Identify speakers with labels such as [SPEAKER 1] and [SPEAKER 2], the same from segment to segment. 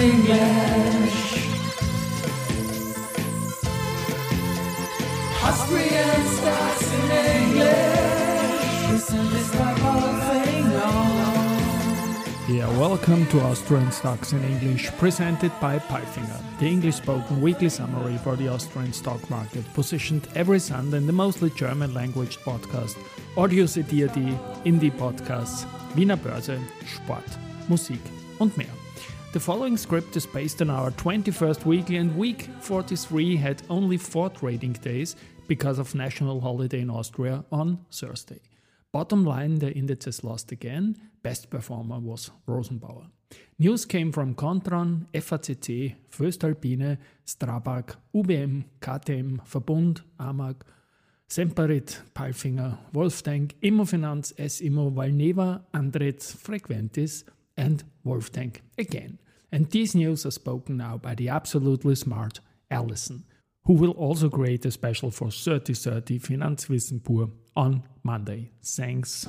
[SPEAKER 1] English. Stocks in English. Palfinger.
[SPEAKER 2] Yeah, welcome to Austrian Stocks in English, presented by Palfinger, the English spoken weekly summary for the Austrian stock market, positioned every Sunday in the mostly German language podcast, Audio CD, Indie Podcasts, Wiener Börse, Sport, Musik und mehr. The following script is based on our 21st weekly, and week 43 had only four trading days because of national holiday in Austria on Thursday. Bottom line, the indices lost again. Best performer was Rosenbauer. News came from Kontron, FACC, Voestalpine, Strabag, UBM, KTM, Verbund, AMAG, Semperit, Palfinger, Wolftank, Immofinanz, S-Immo, Valneva, Andritz, Frequentis, and Wolftank again. And these news are spoken now by the absolutely smart Alison, who will also create a special for 3030 Finanzwissen pur on Monday. Thanks.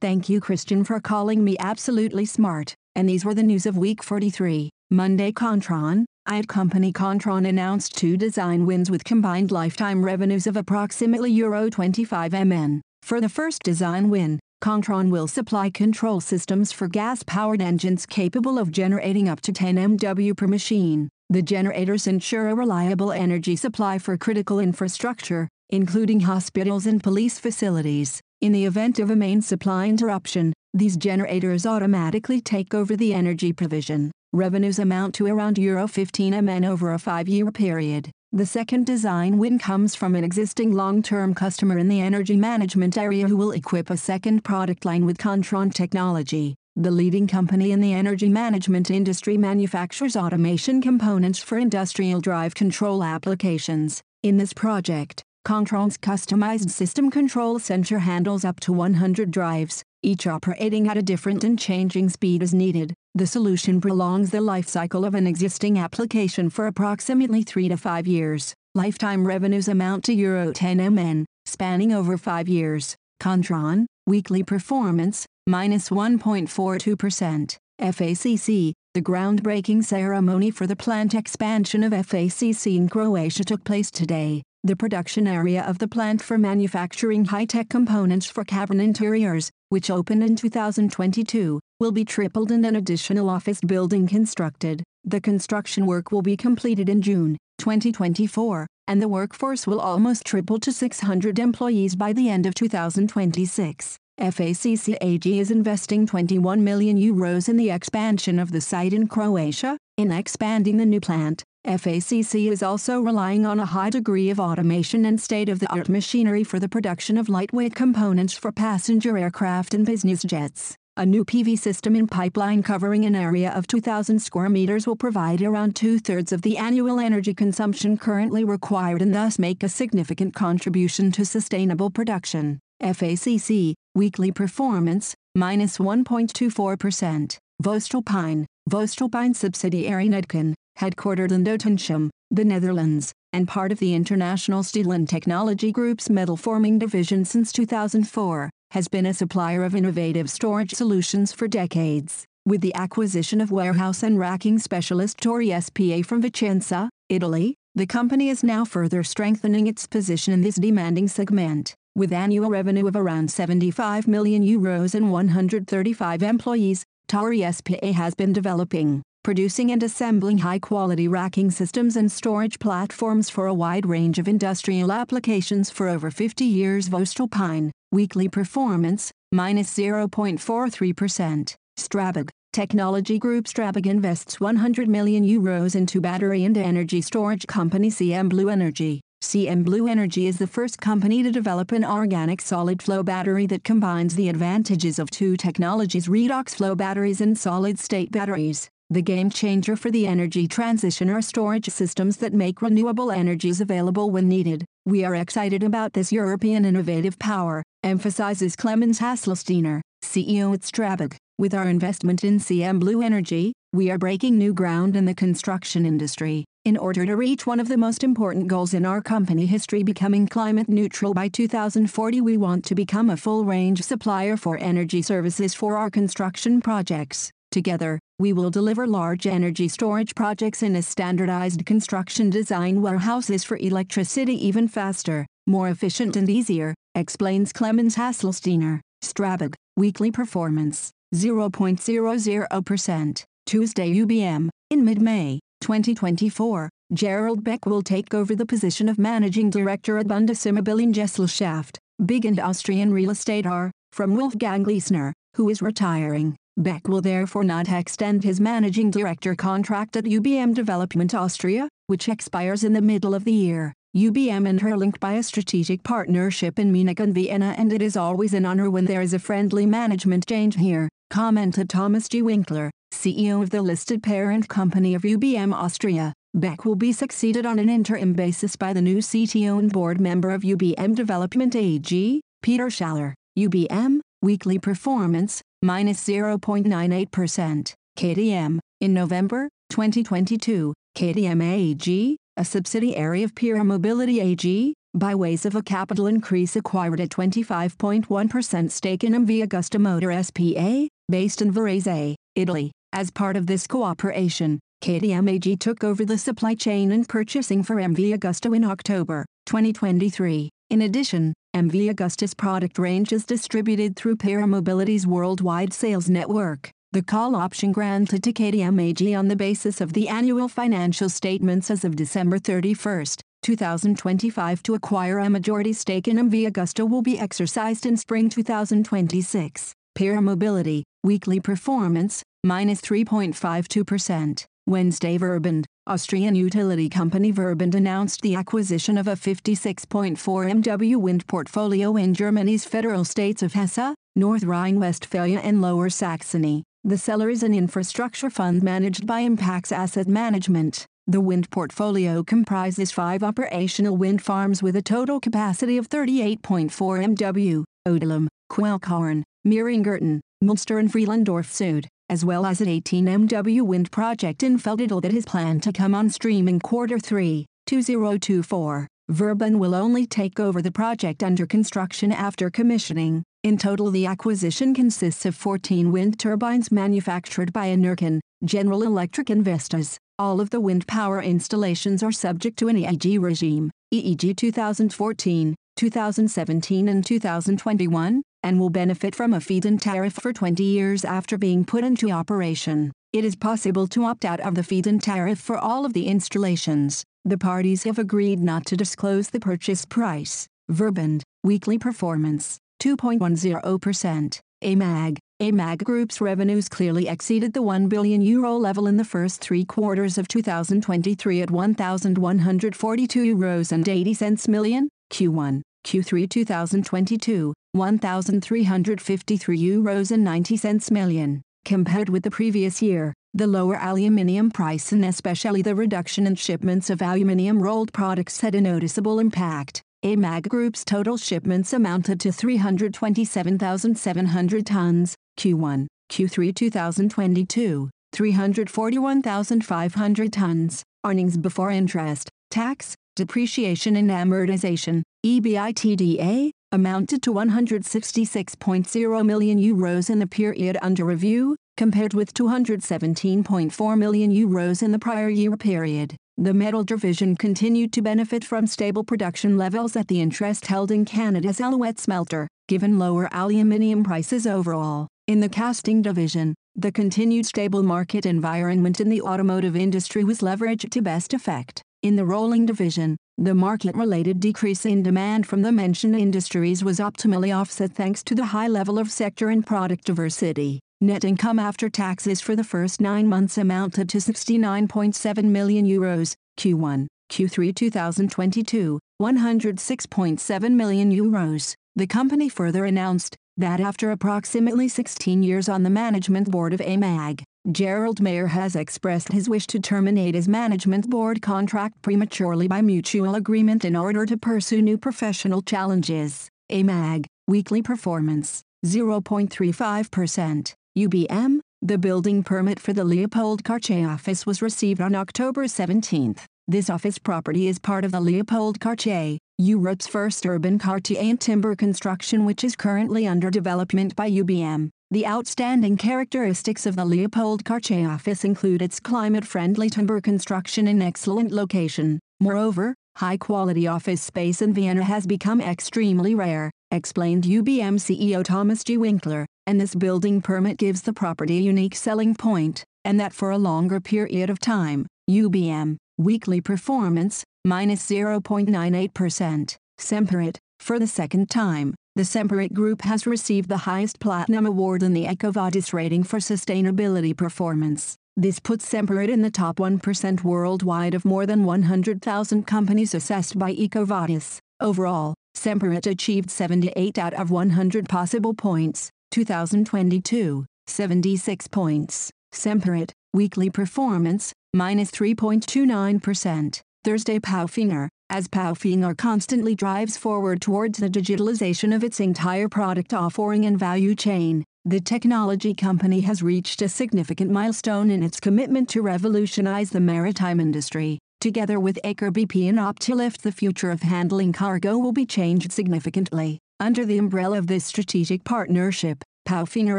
[SPEAKER 3] Thank you, Christian, for calling me absolutely smart. And these were the news of week 43. Monday, Kontron, IoT company Kontron announced two design wins with combined lifetime revenues of approximately Euro 25 MN. For the first design win, Kontron will supply control systems for gas-powered engines capable of generating up to 10 MW per machine. The generators ensure a reliable energy supply for critical infrastructure, including hospitals and police facilities. In the event of a main supply interruption, these generators automatically take over the energy provision. Revenues amount to around Euro 15 MN over a five-year period. The second design win comes from an existing long-term customer in the energy management area who will equip a second product line with Kontron technology. The leading company in the energy management industry manufactures automation components for industrial drive control applications. In this project, Kontron's customized system control center handles up to 100 drives, each operating at a different and changing speed as needed. The solution prolongs the life cycle of an existing application for approximately 3 to 5 years. Lifetime revenues amount to Euro 10 MN, spanning over 5 years. Kontron, weekly performance, minus 1.42%. FACC, the groundbreaking ceremony for the plant expansion of FACC in Croatia took place today. The production area of the plant for manufacturing high-tech components for cabin interiors, which opened in 2022, will be tripled and an additional office building constructed. The construction work will be completed in June 2024, and the workforce will almost triple to 600 employees by the end of 2026. FACC AG is investing 21 million euros in the expansion of the site in Croatia. In expanding the new plant, FACC is also relying on a high degree of automation and state-of-the-art machinery for the production of lightweight components for passenger aircraft and business jets. A new PV system in pipeline covering an area of 2,000 square meters will provide around two-thirds of the annual energy consumption currently required and thus make a significant contribution to sustainable production. FACC, weekly performance, minus 1.24%. Voestalpine, Voestalpine subsidiary Nedcan, headquartered in Doetinchem, the Netherlands, and part of the International Steel and Technology Group's metal forming division since 2004, has been a supplier of innovative storage solutions for decades. With the acquisition of warehouse and racking specialist Tori SPA from Vicenza, Italy, the company is now further strengthening its position in this demanding segment. With annual revenue of around 75 million euros and 135 employees, Tori SPA has been developing, producing and assembling high-quality racking systems and storage platforms for a wide range of industrial applications for over 50 years. Voestalpine, weekly performance, minus 0.43%. Strabag, Technology Group Strabag invests 100 million euros into battery and energy storage company CM Blue Energy. CM Blue Energy is the first company to develop an organic solid flow battery that combines the advantages of two technologies redox flow batteries and solid state batteries. The game changer for the energy transition are storage systems that make renewable energies available when needed. We are excited about this European innovative power, emphasizes Klemens Haselsteiner, CEO at Strabag. With our investment in CM Blue Energy, we are breaking new ground in the construction industry. In order to reach one of the most important goals in our company history becoming climate neutral by 2040 we want to become a full range supplier for energy services for our construction projects. Together, we will deliver large energy storage projects in a standardized construction design warehouses for electricity even faster, more efficient and easier, explains Klemens Haselsteiner, Strabag, weekly performance, 0.00%, Tuesday UBM, in mid-May. 2024, Gerald Beck will take over the position of Managing Director at Bundesimmobilien Gesellschaft, big and Austrian real estate R, from Wolfgang Gleissner, who is retiring. Beck will therefore not extend his Managing Director contract at UBM Development Austria, which expires in the middle of the year. UBM and her are linked by a strategic partnership in Munich and Vienna and it is always an honor when there is a friendly management change here, commented Thomas G. Winkler, CEO of the listed parent company of UBM Austria, Beck will be succeeded on an interim basis by the new CTO and board member of UBM Development AG, Peter Schaller. UBM, weekly performance, minus 0.98%. KTM. in November 2022, KTM AG, a subsidiary of Pierer Mobility AG, by ways of a capital increase acquired a 25.1% stake in MV Agusta Motor SPA, based in Varese, Italy. As part of this cooperation, KTM AG took over the supply chain and purchasing for MV Agusta in October 2023. In addition, MV Agusta's product range is distributed through Pierer Mobility's worldwide sales network. The call option granted to KTM AG on the basis of the annual financial statements as of December 31, 2025 to acquire a majority stake in MV Agusta will be exercised in spring 2026. Pierer Mobility, weekly performance, minus 3.52%. Wednesday Verbund, Austrian utility company Verbund announced the acquisition of a 56.4 MW wind portfolio in Germany's federal states of Hesse, North Rhine-Westphalia and Lower Saxony. The seller is an infrastructure fund managed by Impax Asset Management. The wind portfolio comprises five operational wind farms with a total capacity of 38.4 MW, Odilum, Quellkorn, Meiringen, Münster and Freelandorf Süd as well as an 18 MW wind project in Feldedal that is planned to come on stream in quarter 3, 2024. Verbund will only take over the project under construction after commissioning. In total the acquisition consists of 14 wind turbines manufactured by Enercon, General Electric and Vestas. All of the wind power installations are subject to an EEG regime, EEG 2014, 2017 and 2021, and will benefit from a feed-in tariff for 20 years after being put into operation. It is possible to opt out of the feed-in tariff for all of the installations. The parties have agreed not to disclose the purchase price. Verbund, weekly performance, 2.10%. AMAG, AMAG Group's revenues clearly exceeded the 1 billion euro level in the first three quarters of 2023 at 1,142 euros and 80 cents million, Q1, Q3 2022, 1,353 euros and 90 cents million. Compared with the previous year, the lower aluminium price and especially the reduction in shipments of aluminium rolled products had a noticeable impact. AMAG Group's total shipments amounted to 327,700 tons, Q1, Q3 2022, 341,500 tons. Earnings before interest, tax, depreciation and amortization, EBITDA, amounted to 166.0 million euros in the period under review, compared with 217.4 million euros in the prior year period. The metal division continued to benefit from stable production levels at the interest held in Canada's Alouette smelter, given lower aluminium prices overall. In the casting division, the continued stable market environment in the automotive industry was leveraged to best effect. In the rolling division, the market-related decrease in demand from the mentioned industries was optimally offset thanks to the high level of sector and product diversity. Net income after taxes for the first nine months amounted to 69.7 million euros, Q1, Q3 2022, 106.7 million euros. The company further announced that after approximately 16 years on the management board of AMAG, Gerald Mayer has expressed his wish to terminate his management board contract prematurely by mutual agreement in order to pursue new professional challenges. AMAG, weekly performance, 0.35%. UBM, the building permit for the Leopold Quartier office was received on October 17. This office property is part of the Leopold Quartier, Europe's first urban Quartier in timber construction which is currently under development by UBM. The outstanding characteristics of the Leopold Quartier office include its climate-friendly timber construction and excellent location. Moreover, high-quality office space in Vienna has become extremely rare, explained UBM CEO Thomas G. Winkler, and this building permit gives the property a unique selling point, and that for a longer period of time. UBM, weekly performance, minus 0.98%. Semperit, for the second time, the Semperit Group has received the highest Platinum Award in the EcoVadis rating for sustainability performance. This puts Semperit in the top 1% worldwide of more than 100,000 companies assessed by EcoVadis. Overall, Semperit achieved 78 out of 100 possible points, 2022, 76 points. Semperit, weekly performance, minus 3.29%. Thursday Palfinger, as Palfinger constantly drives forward towards the digitalization of its entire product offering and value chain, the technology company has reached a significant milestone in its commitment to revolutionize the maritime industry. Together with Aker BP and Optilift the future of handling cargo will be changed significantly. Under the umbrella of this strategic partnership, Palfinger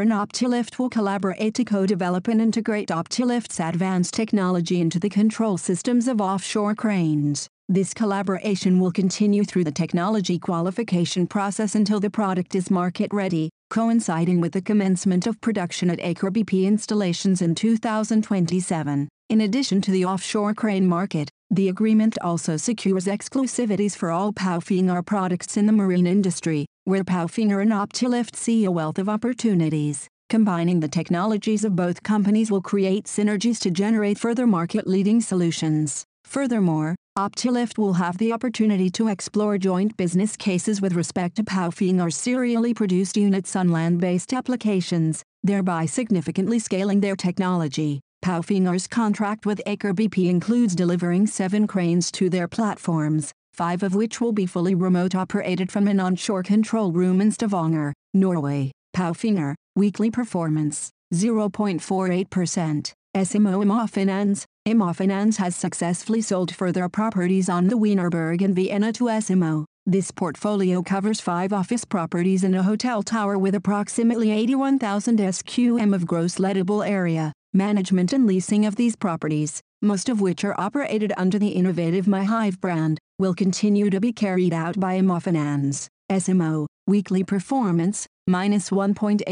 [SPEAKER 3] and Optilift will collaborate to co-develop and integrate Optilift's advanced technology into the control systems of offshore cranes. This collaboration will continue through the technology qualification process until the product is market ready, coinciding with the commencement of production at Aker BP installations in 2027. In addition to the offshore crane market, the agreement also secures exclusivities for all Palfinger products in the marine industry, where Palfinger and Optilift see a wealth of opportunities. Combining the technologies of both companies will create synergies to generate further market-leading solutions. Furthermore, Optilift will have the opportunity to explore joint business cases with respect to Palfinger's serially produced units on land-based applications, thereby significantly scaling their technology. Palfinger's contract with Aker BP includes delivering seven cranes to their platforms, five of which will be fully remote operated from an onshore control room in Stavanger, Norway. Palfinger, weekly performance, 0.48%. S Immo Immofinanz, Immofinanz has successfully sold further properties on the Wienerberg in Vienna to S Immo. This portfolio covers five office properties and a hotel tower with approximately 81,000 SQM of gross lettable area. Management and leasing of these properties, most of which are operated under the innovative MyHive brand, will continue to be carried out by Immofinanz. S Immo, weekly performance, minus 1.85%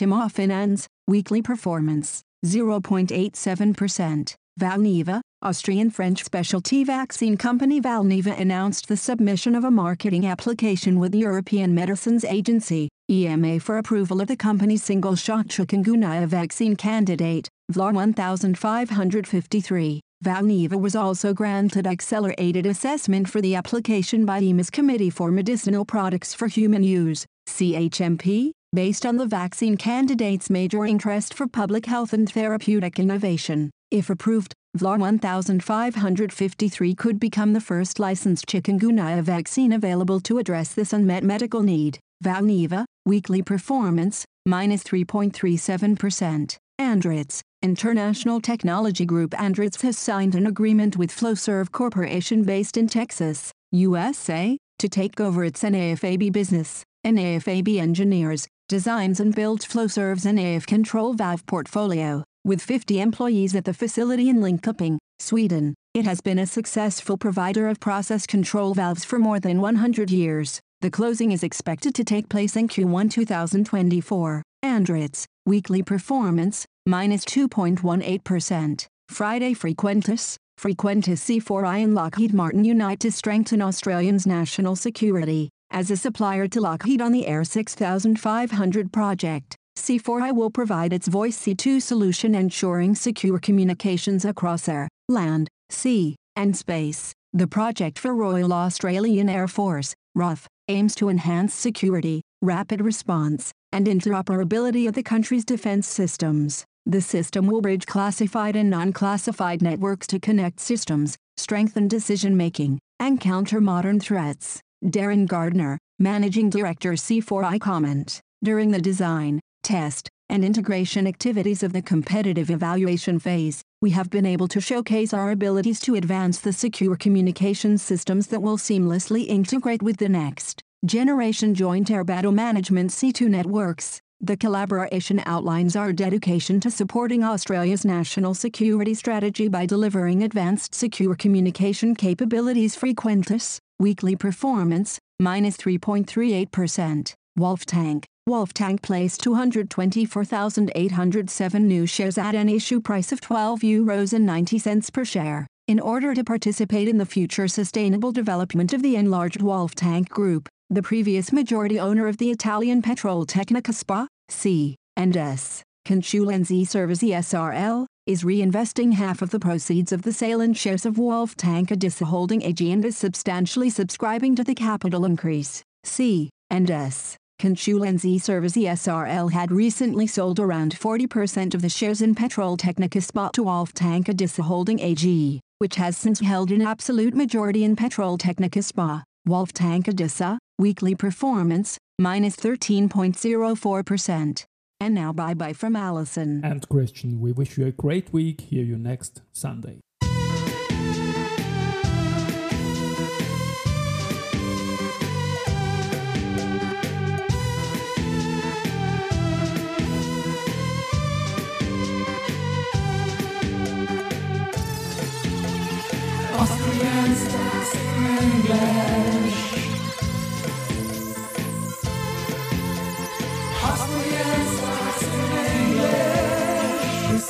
[SPEAKER 3] Immofinanz, weekly performance, 0.87%. Valneva, Austrian-French specialty vaccine company Valneva announced the submission of a marketing application with the European Medicines Agency, EMA for approval of the company's single-shot chikungunya vaccine candidate, VLA 1553. Valneva was also granted accelerated assessment for the application by EMA's Committee for Medicinal Products for Human Use, CHMP, based on the vaccine candidate's major interest for public health and therapeutic innovation. If approved, VLA 1553 could become the first licensed chikungunya vaccine available to address this unmet medical need. Valneva, weekly performance, minus 3.37%. Andritz, International Technology Group Andritz has signed an agreement with Flowserve Corporation based in Texas, USA, to take over its NAFAB business. NAFAB engineers, designs and builds Flowserve's NAF control valve portfolio. With 50 employees at the facility in Linköping, Sweden, it has been a successful provider of process control valves for more than 100 years. The closing is expected to take place in Q1 2024. Andritz, weekly performance, minus 2.18%. Friday Frequentis, Frequentis C4I and Lockheed Martin unite to strengthen Australians' national security. As a supplier to Lockheed on the Air 6500 project, C4I will provide its Voice C2 solution ensuring secure communications across air, land, sea, and space. The project for Royal Australian Air Force, RAF, aims to enhance security, rapid response, and interoperability of the country's defense systems. The system will bridge classified and non-classified networks to connect systems, strengthen decision-making, and counter modern threats. Darren Gardner, Managing Director C4I comment, during the design, test, and integration activities of the competitive evaluation phase, we have been able to showcase our abilities to advance the secure communication systems that will seamlessly integrate with the next generation joint air battle management C2 networks. The collaboration outlines our dedication to supporting Australia's national security strategy by delivering advanced secure communication capabilities Frequentis, weekly performance, minus 3.38%. Wolftank. Wolf Tank placed 224,807 new shares at an issue price of 12 euros and 90 cents per share. In order to participate in the future sustainable development of the enlarged Wolftank Group, the previous majority owner of the Italian Petroltecnica SPA, C, and S, Consulenzi Servizi SRL, is reinvesting half of the proceeds of the sale in shares of Wolftank Adisa Holding AG and is substantially subscribing to the capital increase. C, and S. Consulenzi Servizi SRL had recently sold around 40% of the shares in Petroltecnica SPA to Wolftank Adisa Holding AG, which has since held an absolute majority in Petroltecnica SPA. Wolftank Adisa, weekly performance, minus 13.04%. And now bye bye from Alison.
[SPEAKER 2] And Christian, we wish you a great week. Hear you next Sunday.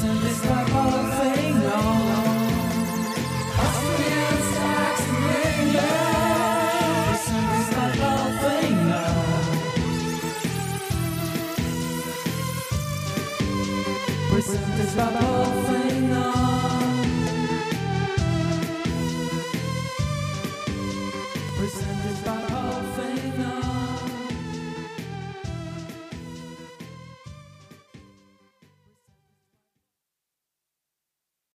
[SPEAKER 1] listen this love.